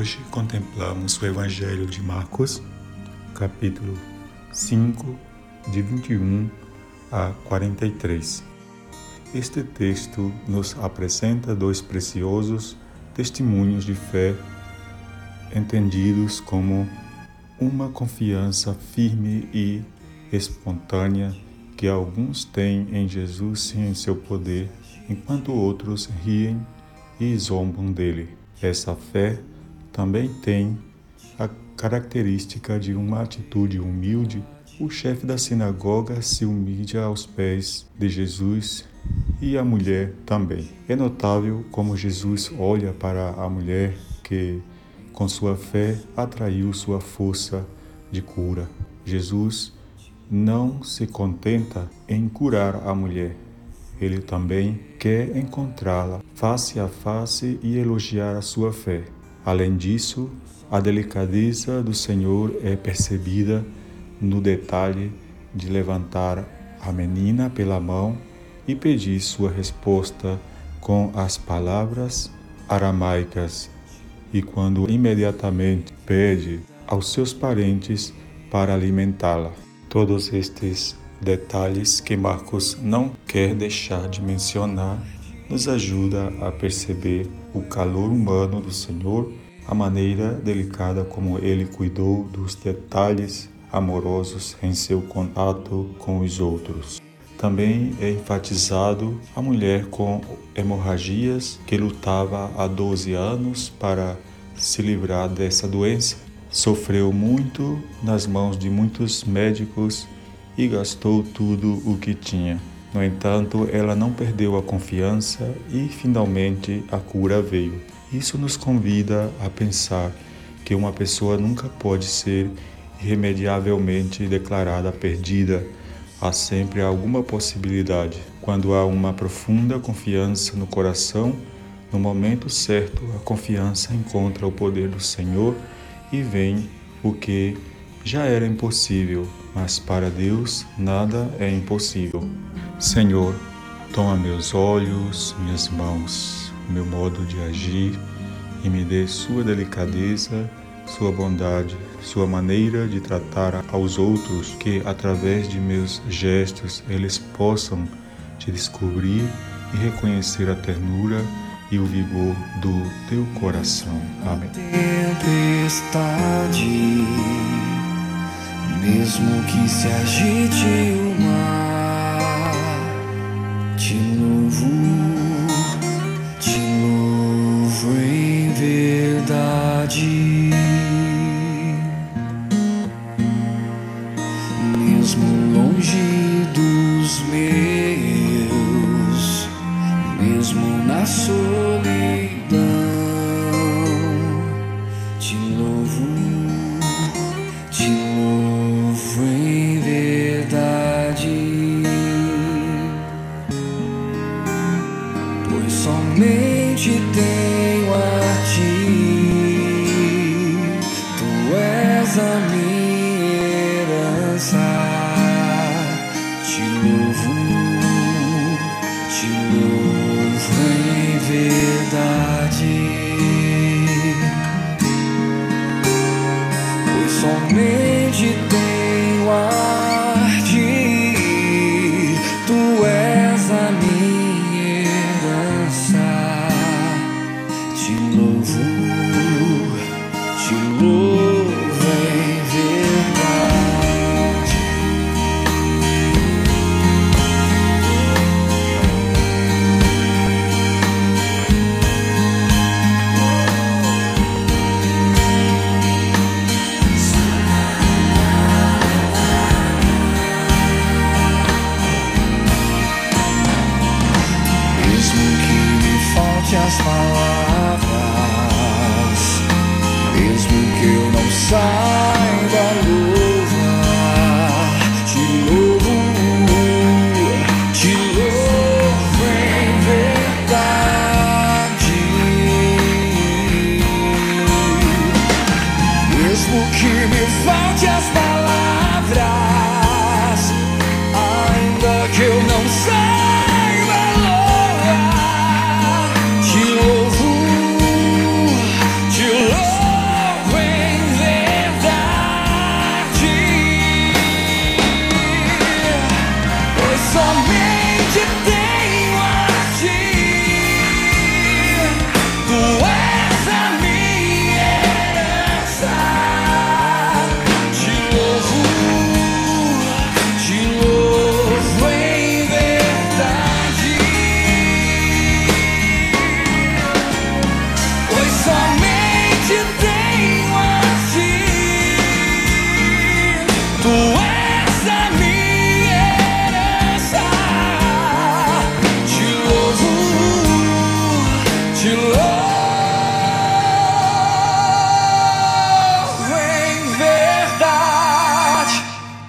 Hoje contemplamos o Evangelho de Marcos, capítulo 5, de 21 a 43. Este texto nos apresenta dois preciosos testemunhos de fé, entendidos como uma confiança firme e espontânea que alguns têm em Jesus e em seu poder, enquanto outros riem e zombam dele. Essa fé também tem a característica de uma atitude humilde. O chefe da sinagoga se humilha aos pés de Jesus e a mulher também. É notável como Jesus olha para a mulher que, com sua fé, atraiu sua força de cura. Jesus não se contenta em curar a mulher. Ele também quer encontrá-la face a face e elogiar a sua fé. Além disso, a delicadeza do Senhor é percebida no detalhe de levantar a menina pela mão e pedir sua resposta com as palavras aramaicas e quando imediatamente pede aos seus parentes para alimentá-la. Todos estes detalhes que Marcos não quer deixar de mencionar nos ajuda a perceber o calor humano do Senhor, a maneira delicada como ele cuidou dos detalhes amorosos em seu contato com os outros. Também é enfatizado a mulher com hemorragias que lutava há 12 anos para se livrar dessa doença. Sofreu muito nas mãos de muitos médicos e gastou tudo o que tinha. No entanto, ela não perdeu a confiança e finalmente a cura veio. Isso nos convida a pensar que uma pessoa nunca pode ser irremediavelmente declarada perdida há sempre alguma possibilidade. Quando há uma profunda confiança no coração, no momento certo, a confiança encontra o poder do Senhor e vem o que já era impossível, mas para Deus nada é impossível. Senhor, toma meus olhos, minhas mãos, meu modo de agir e me dê sua delicadeza, sua bondade, sua maneira de tratar aos outros, que através de meus gestos eles possam te descobrir e reconhecer a ternura e o vigor do teu coração. Amém. Mesmo que se agite o mar, te louvo, te louvo em verdade. mesmo longe dos meus, mesmo na solidão, te louvo, somente tenho a ti, tu és a minha herança. Te louvo, te louvo palavras, mesmo que eu não saiba louvar. Te louvo, te louvo em verdade, mesmo que me falte as palavras. Васенко.